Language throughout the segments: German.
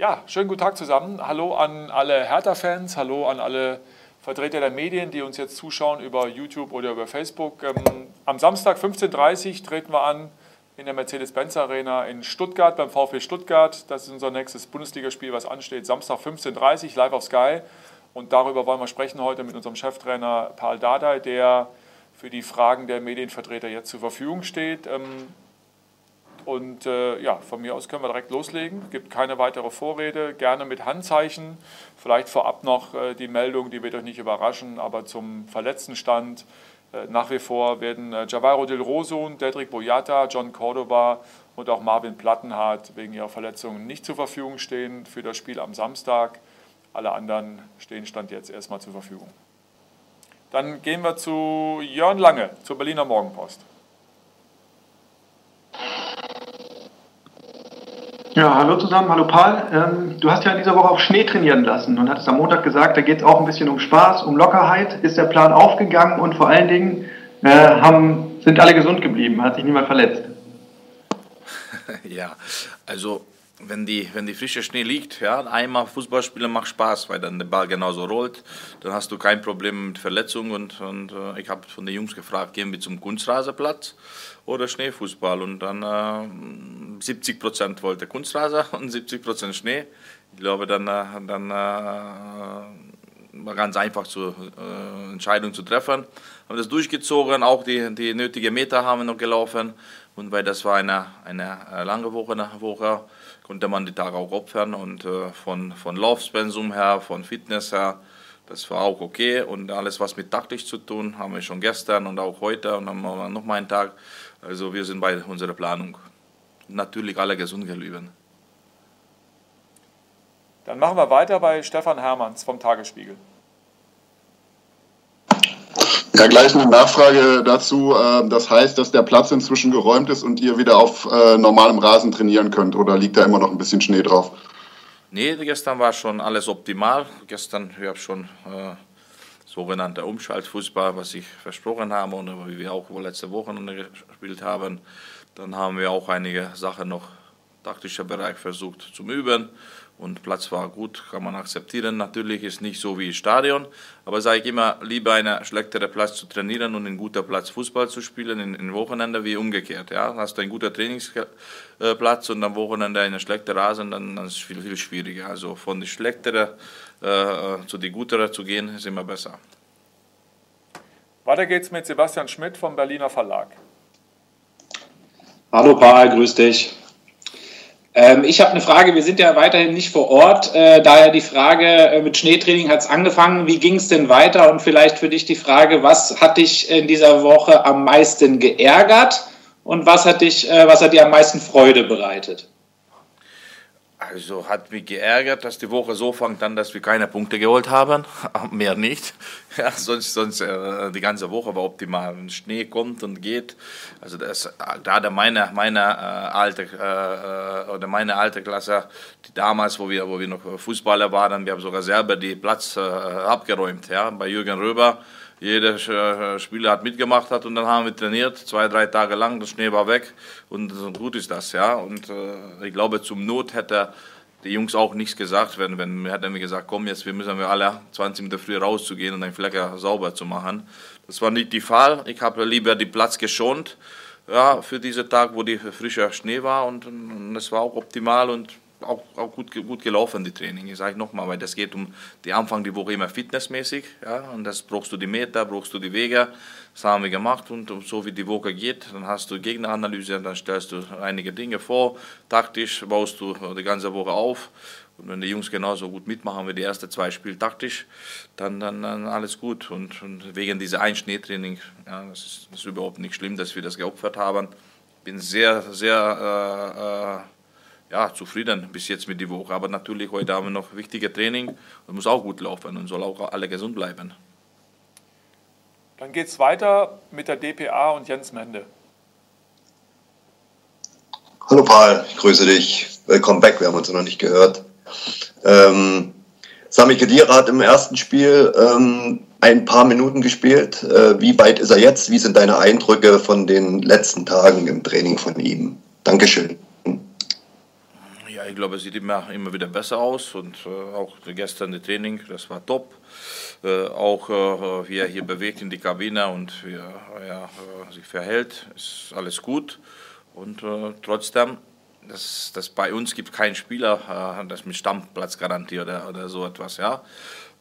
Ja, schönen guten Tag zusammen. Hallo an alle Hertha-Fans, hallo an alle Vertreter der Medien, die uns jetzt zuschauen über YouTube oder über Facebook. Ähm, am Samstag 15.30 Uhr treten wir an in der Mercedes-Benz Arena in Stuttgart beim VfB Stuttgart. Das ist unser nächstes Bundesligaspiel, was ansteht. Samstag 15.30 Uhr live auf Sky. Und darüber wollen wir sprechen heute mit unserem Cheftrainer Paul Dardai, der für die Fragen der Medienvertreter jetzt zur Verfügung steht. Und äh, ja, von mir aus können wir direkt loslegen. Es gibt keine weitere Vorrede. Gerne mit Handzeichen. Vielleicht vorab noch äh, die Meldung, die wird euch nicht überraschen, aber zum verletzten Stand. Äh, nach wie vor werden äh, Javairo Del Rosun, Dedrick Boyata, John Cordoba und auch Marvin Plattenhardt wegen ihrer Verletzungen nicht zur Verfügung stehen für das Spiel am Samstag. Alle anderen stehen Stand jetzt erstmal zur Verfügung. Dann gehen wir zu Jörn Lange, zur Berliner Morgenpost. Ja, hallo zusammen, hallo Paul. Ähm, du hast ja in dieser Woche auch Schnee trainieren lassen und hattest am Montag gesagt, da geht es auch ein bisschen um Spaß, um Lockerheit. Ist der Plan aufgegangen und vor allen Dingen äh, haben, sind alle gesund geblieben, hat sich niemand verletzt? ja, also wenn die, wenn die frische Schnee liegt, ja, einmal Fußballspielen macht Spaß, weil dann der Ball genauso rollt. Dann hast du kein Problem mit Verletzungen. Und, und äh, ich habe von den Jungs gefragt, gehen wir zum Kunstrasenplatz oder Schneefußball? Und dann äh, 70 Prozent wollte Kunstraser und 70 Prozent Schnee. Ich glaube, dann, äh, dann äh, war ganz einfach zu äh, Entscheidung zu treffen. Haben das durchgezogen, auch die, die nötigen Meter haben wir noch gelaufen. Und weil das war eine, eine äh, lange Woche, eine Woche, konnte man die Tage auch opfern. Und äh, von, von Laufspensum her, von Fitness her, das war auch okay. Und alles, was mit taktisch zu tun, haben wir schon gestern und auch heute und dann haben wir noch mal einen Tag. Also wir sind bei unserer Planung natürlich alle gesund geblieben. Dann machen wir weiter bei Stefan Hermanns vom Tagesspiegel. Ja, gleich eine Nachfrage dazu. Ähm, das heißt, dass der Platz inzwischen geräumt ist und ihr wieder auf äh, normalem Rasen trainieren könnt oder liegt da immer noch ein bisschen Schnee drauf? Nee, gestern war schon alles optimal. Gestern, ich habe schon äh, sogenannter Umschaltfußball, was ich versprochen habe und wie wir auch letzte Woche gespielt haben. Dann haben wir auch einige Sachen noch taktischer Bereich versucht zu üben und Platz war gut, kann man akzeptieren. Natürlich ist nicht so wie Stadion, aber sage ich immer, lieber einen schlechteren Platz zu trainieren und ein guter Platz Fußball zu spielen in, in Wochenende wie umgekehrt. Ja? Hast du einen guten Trainingsplatz und am Wochenende einen schlechten Rasen, dann, dann ist es viel, viel schwieriger. Also von der schlechteren äh, zu der guteren zu gehen, ist immer besser. Weiter geht's mit Sebastian Schmidt vom Berliner Verlag. Hallo Paul, grüß dich. Ähm, ich habe eine Frage, wir sind ja weiterhin nicht vor Ort, äh, daher die Frage, äh, mit Schneetraining hat es angefangen, wie ging es denn weiter? Und vielleicht für dich die Frage, was hat dich in dieser Woche am meisten geärgert? Und was hat, dich, äh, was hat dir am meisten Freude bereitet? Also hat mich geärgert, dass die Woche so fängt an, dass wir keine Punkte geholt haben. Mehr nicht. Ja, sonst sonst äh, die ganze Woche war optimal. Wenn Schnee kommt und geht. Also das, gerade meine, meine, äh, alte, äh, oder meine alte Klasse, die damals, wo wir, wo wir noch Fußballer waren, wir haben sogar selber die Platz äh, abgeräumt. Ja, bei Jürgen Röber jeder äh, Spieler hat mitgemacht hat und dann haben wir trainiert, zwei, drei Tage lang, der Schnee war weg und gut ist das, ja. Und äh, ich glaube, zum Not hätte die Jungs auch nichts gesagt, wenn, wenn wir hätten gesagt, komm jetzt, müssen wir alle 20 Minuten früh rauszugehen und den Flecker sauber zu machen. Das war nicht der Fall. Ich habe lieber den Platz geschont, ja, für diesen Tag, wo die frischer Schnee war und, und das war auch optimal und auch, auch gut, gut gelaufen, die Training. Ich sage nochmal, weil das geht um die Anfang die Woche immer fitnessmäßig. Ja, und das brauchst du die Meter, brauchst du die Wege. Das haben wir gemacht und so wie die Woche geht, dann hast du Gegneranalyse, dann stellst du einige Dinge vor. Taktisch baust du die ganze Woche auf. Und wenn die Jungs genauso gut mitmachen wie die ersten zwei Spiele taktisch, dann, dann, dann alles gut. Und, und wegen dieser Einschneetraining, ja, das, ist, das ist überhaupt nicht schlimm, dass wir das geopfert haben. Ich bin sehr, sehr. Äh, äh, ja, zufrieden bis jetzt mit der Woche. Aber natürlich, heute haben wir noch wichtige Training und muss auch gut laufen und soll auch alle gesund bleiben. Dann geht es weiter mit der DPA und Jens Mende. Hallo Paul, ich grüße dich. Willkommen back, wir haben uns noch nicht gehört. Ähm, Sami Khedira hat im ersten Spiel ähm, ein paar Minuten gespielt. Äh, wie weit ist er jetzt? Wie sind deine Eindrücke von den letzten Tagen im Training von ihm? Dankeschön ich glaube, es sieht immer, immer wieder besser aus und äh, auch gestern das Training, das war top. Äh, auch äh, wie er hier bewegt in die Kabine und wie er ja, äh, sich verhält, ist alles gut. Und äh, trotzdem, das, das bei uns gibt keinen Spieler, das mit Stammplatzgarantie oder, oder so etwas. Ja.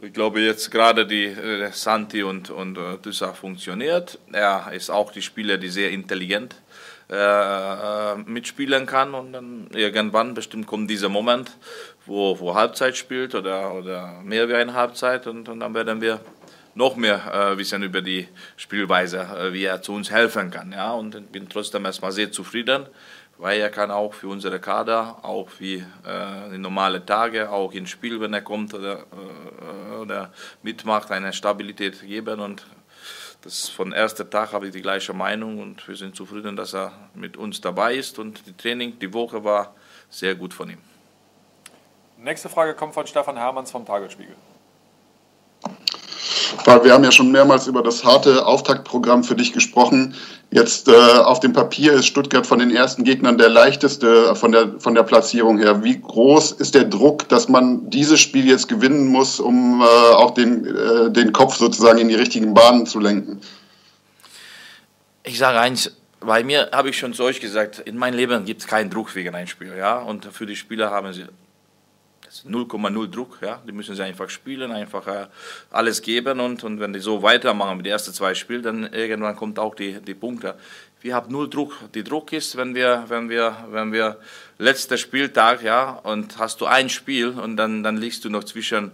Ich glaube jetzt gerade die äh, Santi und, und äh, Düsser funktioniert. Er ist auch die Spieler, die sehr intelligent äh, äh, mitspielen kann und dann irgendwann bestimmt kommt dieser Moment, wo, wo Halbzeit spielt oder, oder mehr wie eine Halbzeit und, und dann werden wir noch mehr äh, wissen über die Spielweise, äh, wie er zu uns helfen kann. Ja? Und ich bin trotzdem erstmal sehr zufrieden weil er kann auch für unsere Kader, auch wie äh, in normale Tage, auch ins Spiel, wenn er kommt oder, äh, oder mitmacht, eine Stabilität geben und das von erster Tag habe ich die gleiche Meinung und wir sind zufrieden, dass er mit uns dabei ist und die Training, die Woche war sehr gut von ihm. Nächste Frage kommt von Stefan Hermanns vom Tagesspiegel. Weil wir haben ja schon mehrmals über das harte Auftaktprogramm für dich gesprochen. Jetzt äh, auf dem Papier ist Stuttgart von den ersten Gegnern der leichteste von der, von der Platzierung her. Wie groß ist der Druck, dass man dieses Spiel jetzt gewinnen muss, um äh, auch den, äh, den Kopf sozusagen in die richtigen Bahnen zu lenken? Ich sage eins, bei mir habe ich schon zu euch gesagt, in meinem Leben gibt es keinen Druck wegen einem Spiel. Ja? Und für die Spieler haben sie 0,0 Druck. Ja? Die müssen sie einfach spielen, einfach äh, alles geben und, und wenn die so weitermachen mit den ersten zwei Spielen, dann irgendwann kommt auch die, die Punkte. Wir haben null Druck. Die Druck ist, wenn wir, wenn wir, wenn wir letzter Spieltag, ja, und hast du ein Spiel und dann, dann liegst du noch zwischen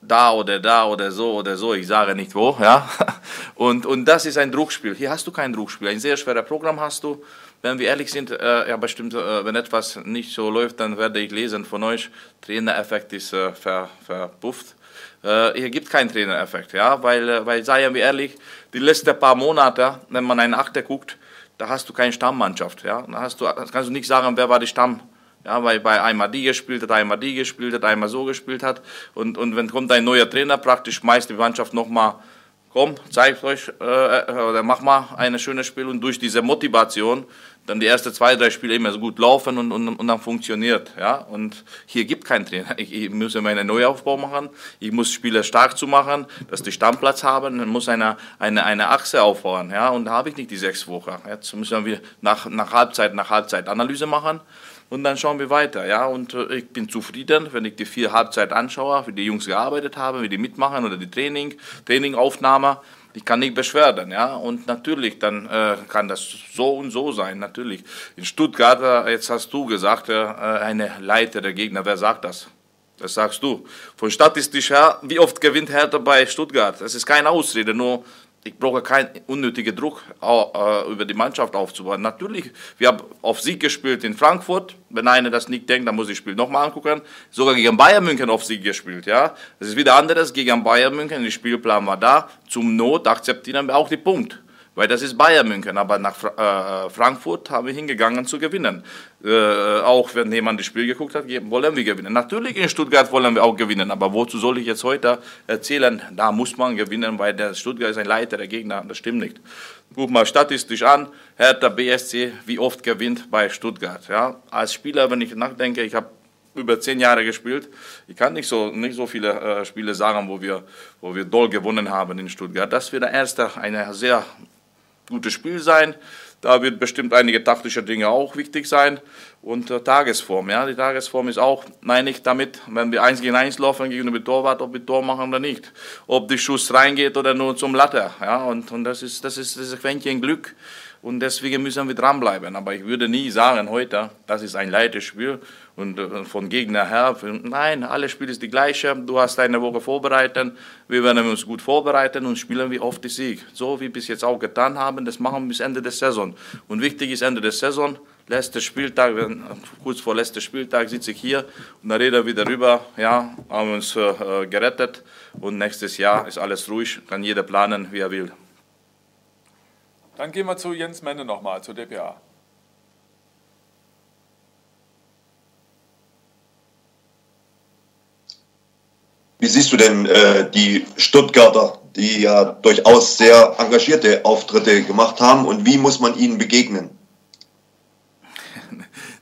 da oder da oder so oder so, ich sage nicht wo, ja. Und, und das ist ein Druckspiel. Hier hast du kein Druckspiel. Ein sehr schweres Programm hast du wenn wir ehrlich sind, äh, ja bestimmt, äh, wenn etwas nicht so läuft, dann werde ich lesen von euch, Trainereffekt ist äh, ver, verpufft. Äh, hier gibt keinen Trainereffekt, ja, weil, äh, weil, seien wir ehrlich, die letzten paar Monate, wenn man einen Achter guckt, da hast du keine Stammmannschaft, ja, da hast du, kannst du nicht sagen, wer war die Stamm, ja, weil bei einmal die gespielt hat, einmal die gespielt hat, einmal so gespielt hat. Und, und wenn kommt ein neuer Trainer, praktisch schmeißt die Mannschaft nochmal komm, zeigt euch äh, oder mach mal ein schönes Spiel und durch diese Motivation dann die ersten zwei, drei Spiele immer so gut laufen und, und, und dann funktioniert. Ja? Und hier gibt kein Trainer. Ich, ich muss immer einen Neuaufbau machen, ich muss Spieler stark zu machen, dass die Stammplatz haben, dann muss eine, eine, eine Achse aufbauen. Ja? Und da habe ich nicht die sechs Wochen. Jetzt müssen wir nach, nach Halbzeit, nach Halbzeit Analyse machen und dann schauen wir weiter. Ja? Und äh, ich bin zufrieden, wenn ich die vier Halbzeit anschaue, wie die Jungs gearbeitet haben, wie die mitmachen oder die Training, Trainingaufnahme. Ich kann nicht beschweren, ja. Und natürlich, dann äh, kann das so und so sein, natürlich. In Stuttgart, äh, jetzt hast du gesagt, äh, eine Leiter der Gegner, wer sagt das? Das sagst du. Von statistisch her, wie oft gewinnt Hertha bei Stuttgart? Das ist keine Ausrede, nur ich brauche keinen unnötigen Druck äh, über die Mannschaft aufzubauen. Natürlich, wir haben auf Sieg gespielt in Frankfurt. Wenn einer das nicht denkt, dann muss ich das Spiel nochmal angucken. Sogar gegen Bayern München auf Sieg gespielt. Ja, das ist wieder anderes gegen Bayern München. Der Spielplan war da. Zum Not akzeptieren wir auch die Punkt weil das ist Bayern München. Aber nach äh, Frankfurt haben wir hingegangen zu gewinnen. Äh, auch wenn jemand das Spiel geguckt hat, wollen wir gewinnen. Natürlich in Stuttgart wollen wir auch gewinnen, aber wozu soll ich jetzt heute erzählen, da muss man gewinnen, weil der Stuttgart ist ein Leiter, der Gegner, das stimmt nicht. Guck mal statistisch an, Hertha BSC, wie oft gewinnt bei Stuttgart. Ja? Als Spieler, wenn ich nachdenke, ich habe über zehn Jahre gespielt. Ich kann nicht so, nicht so viele äh, Spiele sagen, wo wir, wo wir doll gewonnen haben in Stuttgart. Das wird der erste, eine sehr gutes Spiel sein. Da wird bestimmt einige taktische Dinge auch wichtig sein. Und äh, Tagesform, ja, die Tagesform ist auch, meine ich damit, wenn wir eins gegen eins laufen gegen den Torwart, ob wir Tor machen oder nicht. Ob der Schuss reingeht oder nur zum Latte, ja, und, und das ist, das ist, das Quäntchen Glück. Und deswegen müssen wir dranbleiben. Aber ich würde nie sagen heute, das ist ein leichtes Spiel und äh, von Gegner her. Nein, alles Spiel ist die gleiche. Du hast eine Woche vorbereitet. Wir werden uns gut vorbereiten und spielen wie oft die Sieg. So wie wir bis jetzt auch getan haben, das machen wir bis Ende der Saison. Und wichtig ist Ende der Saison, letzter Spieltag, kurz vor letzter Spieltag sitze ich hier und da rede wieder rüber, ja, haben uns äh, gerettet und nächstes Jahr ist alles ruhig, kann jeder planen, wie er will. Dann gehen wir zu Jens Mende nochmal, zur DPA. Wie siehst du denn äh, die Stuttgarter, die ja durchaus sehr engagierte Auftritte gemacht haben und wie muss man ihnen begegnen?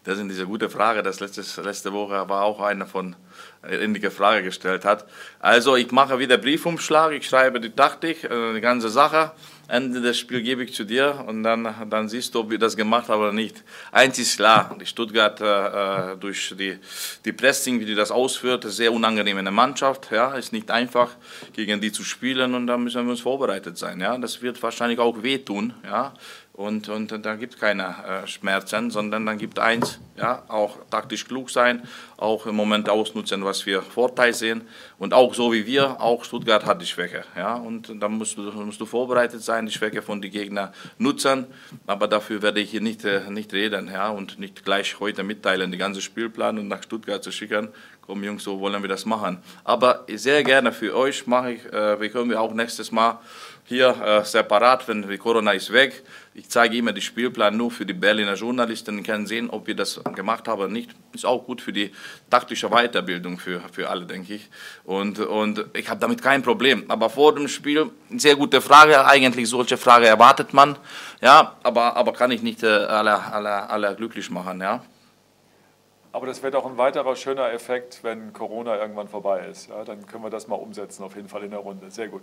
Das ist diese gute Frage. Das letzte, letzte Woche war auch eine von äh, ähnliche Frage gestellt hat. Also ich mache wieder Briefumschlag, ich schreibe die Taktik, äh, die ganze Sache. Ende des Spiels gebe ich zu dir und dann, dann siehst du, ob wir das gemacht haben oder nicht. Eins ist klar, die Stuttgart äh, durch die, die Pressing, wie die das ausführt, sehr unangenehm in der Mannschaft. Ja, ist nicht einfach, gegen die zu spielen und da müssen wir uns vorbereitet sein. Ja, das wird wahrscheinlich auch wehtun. Ja, und, und da gibt es keine äh, Schmerzen, sondern dann gibt eins, ja, auch taktisch klug sein, auch im Moment ausnutzen, was wir Vorteil sehen. Und auch so wie wir, auch Stuttgart hat die Schwäche, ja, und da musst du, musst du vorbereitet sein, die Schwäche von den Gegnern nutzen, aber dafür werde ich hier nicht, äh, nicht reden, ja, und nicht gleich heute mitteilen, die ganze Spielplan und nach Stuttgart zu schicken, komm Jungs, so wollen wir das machen, aber sehr gerne für euch mache ich, äh, wir können wir auch nächstes Mal hier äh, separat, wenn Corona ist weg. Ich zeige immer den Spielplan nur für die Berliner Journalisten, können sehen, ob wir das gemacht haben oder nicht. Ist auch gut für die taktische Weiterbildung für, für alle, denke ich. Und, und ich habe damit kein Problem. Aber vor dem Spiel, sehr gute Frage, eigentlich solche Frage erwartet man. Ja, aber, aber kann ich nicht äh, alle, alle, alle glücklich machen, ja. Aber das wird auch ein weiterer schöner Effekt, wenn Corona irgendwann vorbei ist. Ja, dann können wir das mal umsetzen, auf jeden Fall in der Runde. Sehr gut.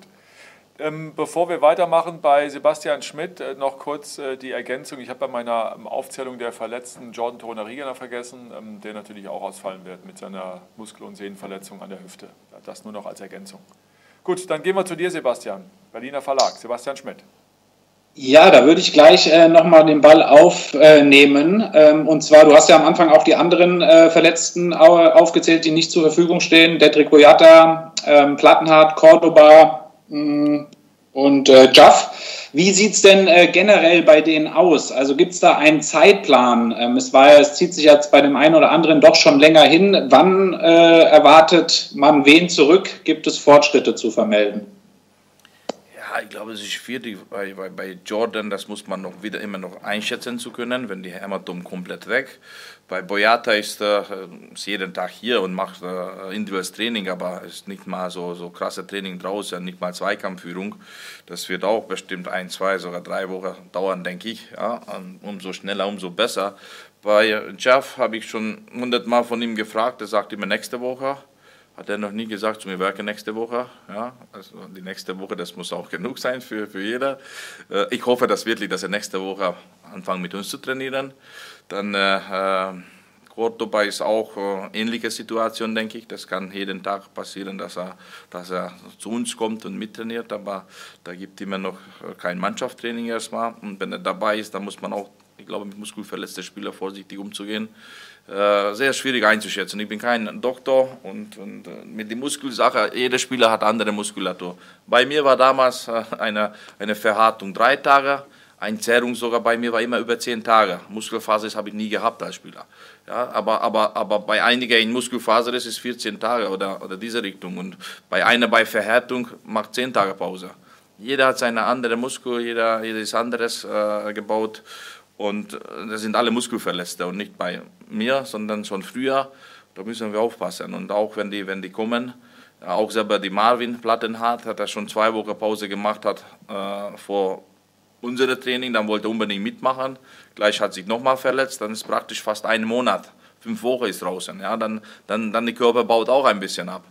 Ähm, bevor wir weitermachen, bei Sebastian Schmidt äh, noch kurz äh, die Ergänzung. Ich habe bei meiner ähm, Aufzählung der Verletzten Jordan Torunariga vergessen, ähm, der natürlich auch ausfallen wird mit seiner Muskel- und Sehnenverletzung an der Hüfte. Das nur noch als Ergänzung. Gut, dann gehen wir zu dir, Sebastian. Berliner Verlag, Sebastian Schmidt. Ja, da würde ich gleich äh, nochmal den Ball aufnehmen. Ähm, und zwar, du hast ja am Anfang auch die anderen äh, Verletzten aufgezählt, die nicht zur Verfügung stehen. Dedrick Boyata, ähm, Plattenhardt, Cordoba, Mm, und äh, Jaff. Wie sieht es denn äh, generell bei denen aus? Also gibt es da einen Zeitplan? Ähm, es, war, es zieht sich jetzt bei dem einen oder anderen doch schon länger hin. Wann äh, erwartet man wen zurück? Gibt es Fortschritte zu vermelden? Ich glaube, es ist schwierig bei, bei, bei Jordan, das muss man noch wieder immer noch einschätzen zu können, wenn die Hämatom komplett weg. Bei Boyata ist er äh, jeden Tag hier und macht äh, individuelles Training, aber ist nicht mal so, so krasse Training draußen, nicht mal Zweikampfführung. Das wird auch bestimmt ein, zwei, sogar drei Wochen dauern, denke ich. Ja, umso schneller, umso besser. Bei Jeff habe ich schon hundertmal von ihm gefragt, er sagt immer nächste Woche hat er noch nie gesagt zu mir, werke nächste Woche. Ja, also die nächste Woche, das muss auch genug sein für, für jeder. Äh, ich hoffe dass wirklich, dass er nächste Woche anfängt mit uns zu trainieren. Dann äh, äh Cordoba ist auch äh, ähnliche Situation, denke ich. Das kann jeden Tag passieren, dass er, dass er zu uns kommt und mittrainiert, aber da gibt immer noch äh, kein Mannschaftstraining erstmal. Und wenn er dabei ist, dann muss man auch, ich glaube, mit muskelverletzten Spielern vorsichtig umzugehen. Äh, sehr schwierig einzuschätzen. Ich bin kein Doktor und, und äh, mit der Muskelsache, jeder Spieler hat andere Muskulatur. Bei mir war damals äh, eine, eine Verhärtung drei Tage, eine Zerrung sogar bei mir war immer über zehn Tage. Muskelfaser habe ich nie gehabt als Spieler. Ja, aber, aber, aber bei einigen in Muskelfaser ist es 14 Tage oder, oder diese Richtung. Und bei einer bei Verhärtung macht 10 Tage Pause. Jeder hat seine andere Muskel, jeder, jeder ist anderes äh, gebaut. Und äh, das sind alle Muskelverletzte und nicht bei mir, sondern schon früher. Da müssen wir aufpassen. Und auch wenn die, wenn die kommen, auch selber die Marvin Plattenhardt hat er schon zwei Wochen Pause gemacht hat äh, vor unserem Training, dann wollte er unbedingt mitmachen. Gleich hat sich nochmal verletzt, dann ist praktisch fast ein Monat, fünf Wochen ist draußen. Ja, dann, dann, dann die Körper baut auch ein bisschen ab.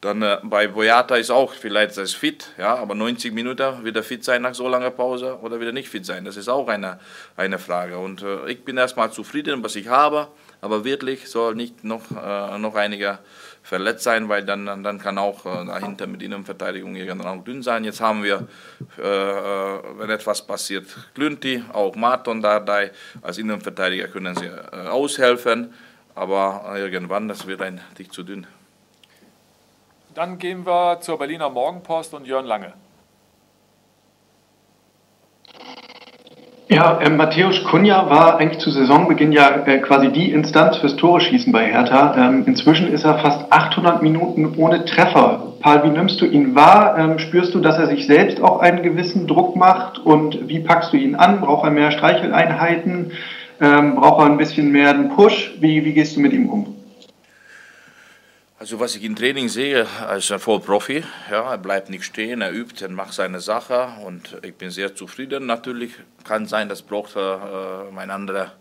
Dann äh, bei Boyata ist auch vielleicht das fit, ja, aber 90 Minuten wird er fit sein nach so langer Pause oder wieder nicht fit sein. Das ist auch eine, eine Frage. Und äh, ich bin erstmal zufrieden, was ich habe, aber wirklich soll nicht noch, äh, noch einige verletzt sein, weil dann, dann kann auch äh, dahinter mit Innenverteidigung irgendwann auch dünn sein. Jetzt haben wir, äh, äh wenn etwas passiert, Glünti, auch Marton da, als Innenverteidiger können sie äh, aushelfen, aber irgendwann, das wird ein dicht zu dünn. Dann gehen wir zur Berliner Morgenpost und Jörn Lange. Ja, äh, Matthäus Kunja war eigentlich zu Saisonbeginn ja äh, quasi die Instanz fürs Tore-Schießen bei Hertha. Ähm, inzwischen ist er fast 800 Minuten ohne Treffer. Paul, wie nimmst du ihn wahr? Ähm, spürst du, dass er sich selbst auch einen gewissen Druck macht? Und wie packst du ihn an? Braucht er mehr Streicheleinheiten? Ähm, braucht er ein bisschen mehr einen Push? Wie, wie gehst du mit ihm um? Also was ich im Training sehe, als ein Vollprofi, ja, er bleibt nicht stehen, er übt, er macht seine Sache und ich bin sehr zufrieden. Natürlich kann sein, das braucht äh, mein anderer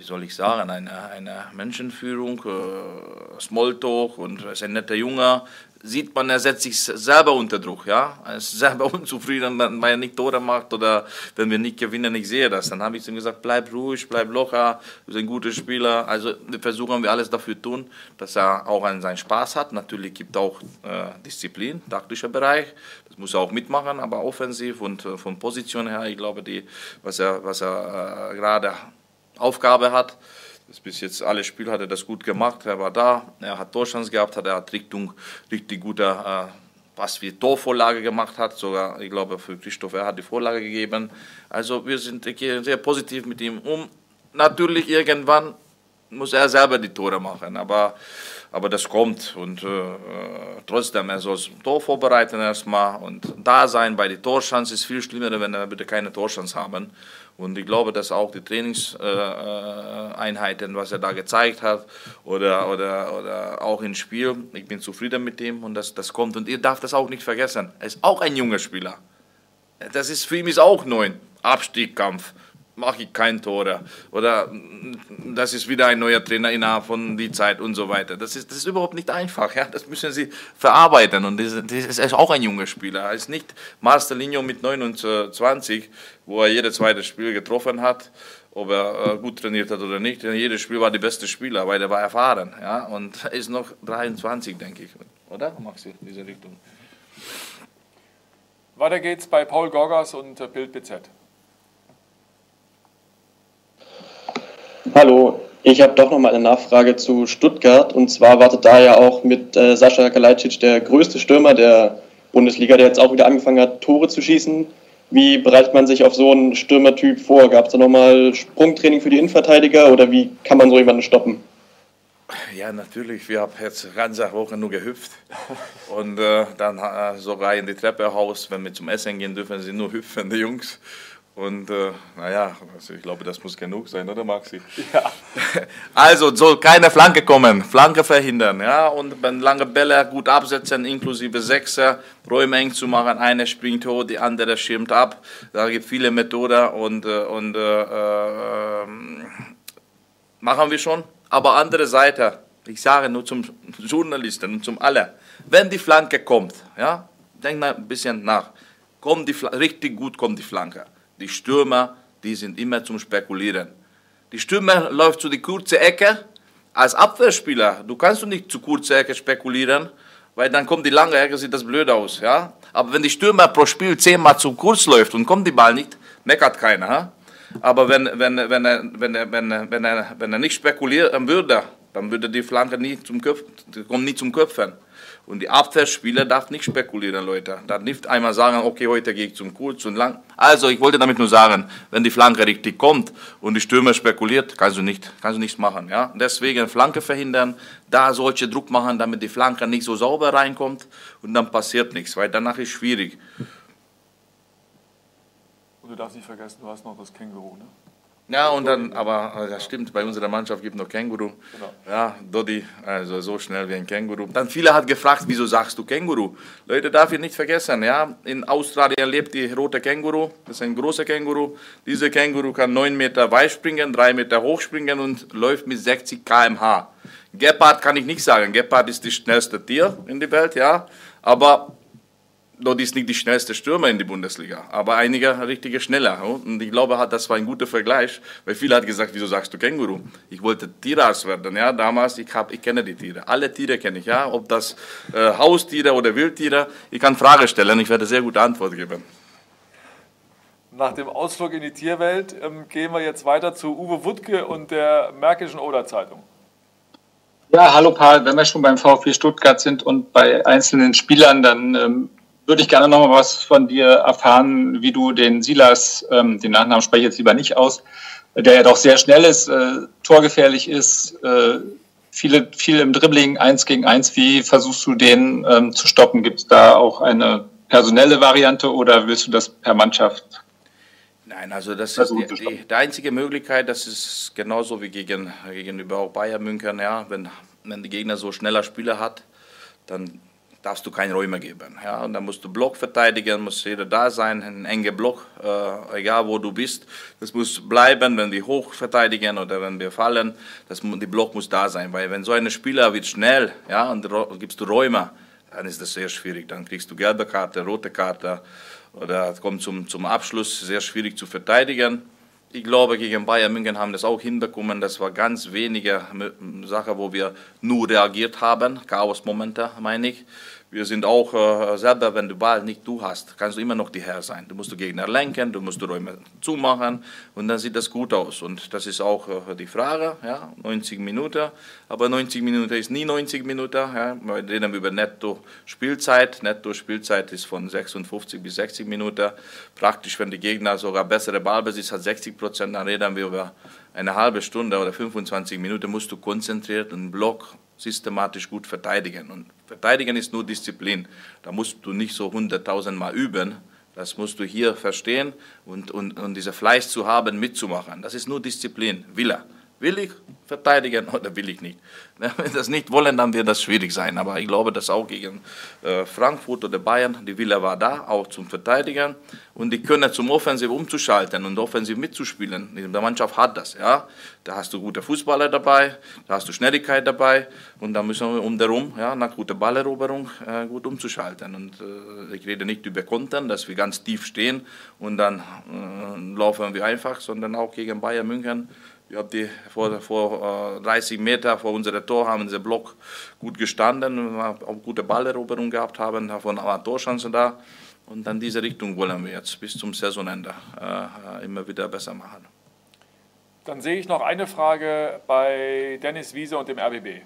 wie soll ich sagen, eine, eine Menschenführung, äh, Smalltalk und er ist ein netter Junge, sieht man, er setzt sich selber unter Druck. Ja? Er ist selber unzufrieden, wenn er nicht Tore macht oder wenn wir nicht gewinnen. Ich sehe das. Dann habe ich ihm gesagt, bleib ruhig, bleib locker, bist ein guter Spieler. Also wir versuchen wir alles dafür tun, dass er auch an seinen Spaß hat. Natürlich gibt es auch äh, Disziplin, taktischer Bereich. Das muss er auch mitmachen, aber offensiv und äh, von Position her, ich glaube, die, was er, was er äh, gerade Aufgabe hat, bis jetzt alle Spiele hat er das gut gemacht. Er war da, er hat Torchance gehabt, hat, er hat Richtung richtig guter, äh, was wie Torvorlage gemacht hat. Sogar, ich glaube, für Christoph, er hat die Vorlage gegeben. Also wir sind sehr positiv mit ihm um. Natürlich irgendwann muss er selber die Tore machen, aber, aber das kommt und äh, trotzdem, er soll das Tor vorbereiten erstmal und da sein bei der Torchance ist viel schlimmer, wenn er bitte keine Torchance haben. Und ich glaube, dass auch die Trainingseinheiten, was er da gezeigt hat, oder, oder, oder auch im Spiel, ich bin zufrieden mit ihm und das, das kommt. Und ihr darf das auch nicht vergessen. Er ist auch ein junger Spieler. Das ist für ihn ist auch neu. Abstiegskampf mache ich kein Tore. Oder mm, das ist wieder ein neuer Trainer innerhalb von die Zeit und so weiter. Das ist, das ist überhaupt nicht einfach. Ja? Das müssen sie verarbeiten. Und das, das ist auch ein junger Spieler. Er ist nicht Marcelinho mit 29, wo er jedes zweite Spiel getroffen hat ob er äh, gut trainiert hat oder nicht. Jedes Spiel war der beste Spieler, weil er war erfahren. Ja? Und er ist noch 23, denke ich. Oder, Maxi, in diese Richtung? Weiter geht's bei Paul Gorgas und Bild BZ. Hallo, ich habe doch noch mal eine Nachfrage zu Stuttgart. Und zwar wartet da ja auch mit äh, Sascha Kalajdzic der größte Stürmer der Bundesliga, der jetzt auch wieder angefangen hat, Tore zu schießen. Wie bereitet man sich auf so einen Stürmertyp vor? Gab es da nochmal Sprungtraining für die Innenverteidiger oder wie kann man so jemanden stoppen? Ja, natürlich. Wir haben jetzt ganze Woche nur gehüpft. Und äh, dann äh, sogar in die Treppe raus, wenn wir zum Essen gehen, dürfen sie nur hüpfen, die Jungs. Und äh, naja, also ich glaube, das muss genug sein, oder Maxi? Ja. Also soll keine Flanke kommen, Flanke verhindern, ja, und wenn lange Bälle gut absetzen, inklusive Sechser, Räume eng zu machen, einer springt hoch, die andere schirmt ab. Da gibt es viele Methoden und, äh, und äh, äh, machen wir schon. Aber andere Seite, ich sage nur zum Journalisten und zum alle, wenn die Flanke kommt, ja, denk mal ein bisschen nach, kommt die, richtig gut kommt die Flanke die Stürmer, die sind immer zum Spekulieren. Die Stürmer läuft zu die kurze Ecke. Als Abwehrspieler, du kannst du nicht zu kurze Ecke spekulieren, weil dann kommt die lange Ecke, sieht das blöd aus. Ja? Aber wenn die Stürmer pro Spiel zehnmal zu kurz läuft und kommt die Ball nicht, meckert keiner. Ha? Aber wenn, wenn, wenn, er, wenn, er, wenn, er, wenn, er, wenn er nicht spekulieren würde, dann würde die Flanke nie zum Köpfen, kommt nie zum Köpfen. Und die Abwehrspieler darf nicht spekulieren, Leute. Darf nicht einmal sagen, okay, heute gehe ich zum kurz und lang. Also, ich wollte damit nur sagen, wenn die Flanke richtig kommt und die Stürmer spekuliert, kannst du nicht, kannst du nichts machen, ja. Deswegen Flanke verhindern, da solche Druck machen, damit die Flanke nicht so sauber reinkommt und dann passiert nichts, weil danach ist schwierig. Und du darfst nicht vergessen, du hast noch das Känguru, ne? Ja, und dann, aber das stimmt, bei unserer Mannschaft gibt es noch Känguru. Genau. Ja, Dodi, also so schnell wie ein Känguru. Dann viele hat gefragt, wieso sagst du Känguru? Leute, darf ich nicht vergessen, ja, in Australien lebt die rote Känguru, das ist ein großer Känguru. Dieser Känguru kann 9 Meter weit springen, 3 Meter hoch springen und läuft mit 60 km/h. Gepard kann ich nicht sagen, Gepard ist das schnellste Tier in der Welt, ja, aber dort ist nicht die schnellste Stürmer in der Bundesliga, aber einige richtige schneller. Und ich glaube, das war ein guter Vergleich, weil viele hat gesagt, wieso sagst du Känguru? Ich wollte Tierarzt werden, ja, damals, ich, hab, ich kenne die Tiere, alle Tiere kenne ich, ja, ob das äh, Haustiere oder Wildtiere, ich kann Fragen stellen, ich werde sehr gute Antwort geben. Nach dem Ausflug in die Tierwelt ähm, gehen wir jetzt weiter zu Uwe Wuttke und der Märkischen Oder-Zeitung. Ja, hallo Paul, wenn wir schon beim VfB Stuttgart sind und bei einzelnen Spielern, dann ähm, würde ich gerne noch mal was von dir erfahren, wie du den Silas, ähm, den Nachnamen spreche ich jetzt lieber nicht aus, der ja doch sehr schnell ist, äh, torgefährlich ist, äh, viele, viel im Dribbling, eins gegen eins. Wie versuchst du den ähm, zu stoppen? Gibt es da auch eine personelle Variante oder willst du das per Mannschaft? Nein, also das ist die, die, die, einzige Möglichkeit, das ist genauso wie gegen, gegenüber auch Bayern München, ja, wenn, wenn die Gegner so schneller Spieler hat, dann darfst du keine Räume geben. Ja? Und dann musst du Block verteidigen, muss jeder da sein, ein enger Block, äh, egal wo du bist. Das muss bleiben, wenn wir hoch verteidigen oder wenn wir fallen. Das, die Block muss da sein, weil wenn so ein Spieler wird schnell, ja, und gibst du Räume, dann ist das sehr schwierig. Dann kriegst du gelbe Karte, rote Karte oder kommt zum, zum Abschluss sehr schwierig zu verteidigen. Ich glaube, gegen Bayern München haben das auch hinbekommen. Das war ganz wenige Sachen, wo wir nur reagiert haben. Chaos-Momente, meine ich. Wir sind auch äh, selber, wenn du Ball nicht du hast, kannst du immer noch die Herr sein. Du musst du Gegner lenken, du musst die Räume zumachen und dann sieht das gut aus. Und das ist auch äh, die Frage, ja, 90 Minuten. Aber 90 Minuten ist nie 90 Minuten. Ja. Wir reden über Netto-Spielzeit. Netto-Spielzeit ist von 56 bis 60 Minuten. Praktisch, wenn die Gegner sogar bessere Ballbesitz hat, 60 Prozent, dann reden wir über eine halbe Stunde oder 25 Minuten, musst du konzentriert einen Block systematisch gut verteidigen. Und verteidigen ist nur Disziplin. Da musst du nicht so hunderttausend Mal üben. Das musst du hier verstehen und, und, und diese Fleiß zu haben, mitzumachen. Das ist nur Disziplin, Wille. Will ich verteidigen oder will ich nicht? Wenn wir das nicht wollen, dann wird das schwierig sein. Aber ich glaube, dass auch gegen äh, Frankfurt oder Bayern die Wille war da, auch zum Verteidigen. Und die können zum Offensiv umzuschalten und offensiv mitzuspielen. Die Mannschaft hat das. Ja? Da hast du gute Fußballer dabei, da hast du Schnelligkeit dabei. Und da müssen wir um darum, ja, nach guter Balleroberung, äh, gut umzuschalten. Und äh, ich rede nicht über Konten, dass wir ganz tief stehen und dann äh, laufen wir einfach, sondern auch gegen Bayern München wir haben die vor, vor 30 äh, Meter vor unserem Tor haben dieser Block gut gestanden, auch gute Balleroberung gehabt haben, aber Torchancen da. Und dann diese Richtung wollen wir jetzt bis zum Saisonende äh, immer wieder besser machen. Dann sehe ich noch eine Frage bei Dennis Wiese und dem RBB.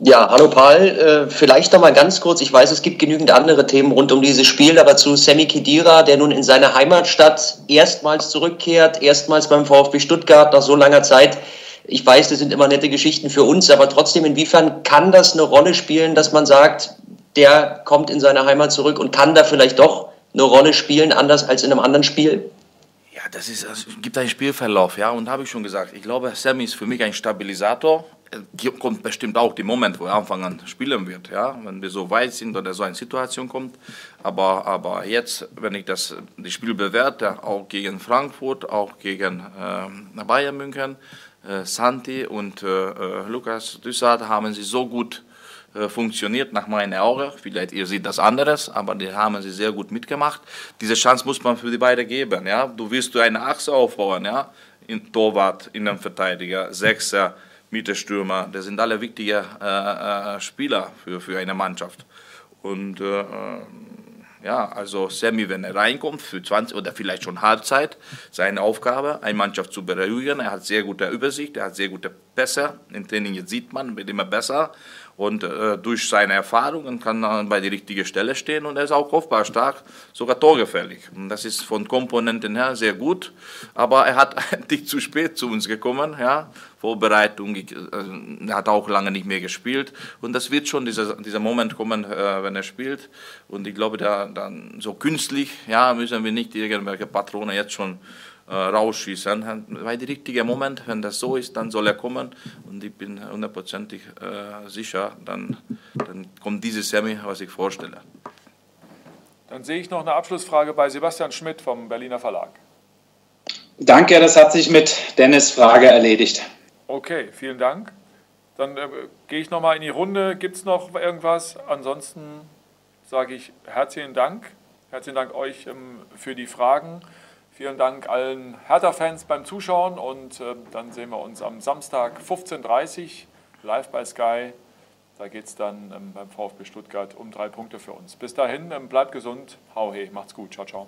Ja, hallo Paul. Äh, vielleicht noch mal ganz kurz. Ich weiß, es gibt genügend andere Themen rund um dieses Spiel, aber zu Sammy Kedira, der nun in seine Heimatstadt erstmals zurückkehrt, erstmals beim VfB Stuttgart nach so langer Zeit. Ich weiß, das sind immer nette Geschichten für uns, aber trotzdem, inwiefern kann das eine Rolle spielen, dass man sagt, der kommt in seine Heimat zurück und kann da vielleicht doch eine Rolle spielen, anders als in einem anderen Spiel? Ja, das ist, es gibt einen Spielverlauf, ja, und habe ich schon gesagt, ich glaube, Sammy ist für mich ein Stabilisator kommt bestimmt auch der Moment, wo er Anfang an spielen wird, ja, wenn wir so weit sind oder so eine Situation kommt. Aber, aber jetzt, wenn ich das, das Spiel bewerte, auch gegen Frankfurt, auch gegen äh, Bayern München, äh, Santi und äh, äh Lukas Düssart haben sie so gut äh, funktioniert nach meinen Augen. Vielleicht ihr seht das anderes, aber die haben sie sehr gut mitgemacht. Diese Chance muss man für die beiden geben. Ja? Du willst du eine Achse aufbauen, ja? In Torwart, Innenverteidiger, Sechser, Mittelstürmer, das sind alle wichtige äh, äh, Spieler für, für eine Mannschaft. Und äh, ja, also Sammy, wenn er reinkommt für 20 oder vielleicht schon Halbzeit, seine Aufgabe, eine Mannschaft zu beruhigen. Er hat sehr gute Übersicht, er hat sehr gute Pässe. Im Training jetzt sieht man, wird immer besser. Und äh, durch seine Erfahrungen kann er bei der richtigen Stelle stehen und er ist auch kopfbar stark, sogar torgefällig. Und das ist von Komponenten her sehr gut. Aber er hat eigentlich zu spät zu uns gekommen. Ja. Vorbereitung, äh, er hat auch lange nicht mehr gespielt. Und das wird schon dieser, dieser Moment kommen, äh, wenn er spielt. Und ich glaube, da, dann so künstlich ja, müssen wir nicht irgendwelche Patronen jetzt schon äh, rausschießen. Weil der richtige Moment, wenn das so ist, dann soll er kommen und ich bin hundertprozentig äh, sicher, dann, dann kommt dieses Semi, was ich vorstelle. Dann sehe ich noch eine Abschlussfrage bei Sebastian Schmidt vom Berliner Verlag. Danke, das hat sich mit Dennis Frage erledigt. Okay, vielen Dank. Dann äh, gehe ich nochmal in die Runde. Gibt es noch irgendwas? Ansonsten sage ich herzlichen Dank. Herzlichen Dank euch ähm, für die Fragen. Vielen Dank allen Hertha-Fans beim Zuschauen und äh, dann sehen wir uns am Samstag 15.30 Uhr live bei Sky. Da geht es dann ähm, beim VfB Stuttgart um drei Punkte für uns. Bis dahin, ähm, bleibt gesund, hau he, macht's gut, ciao, ciao.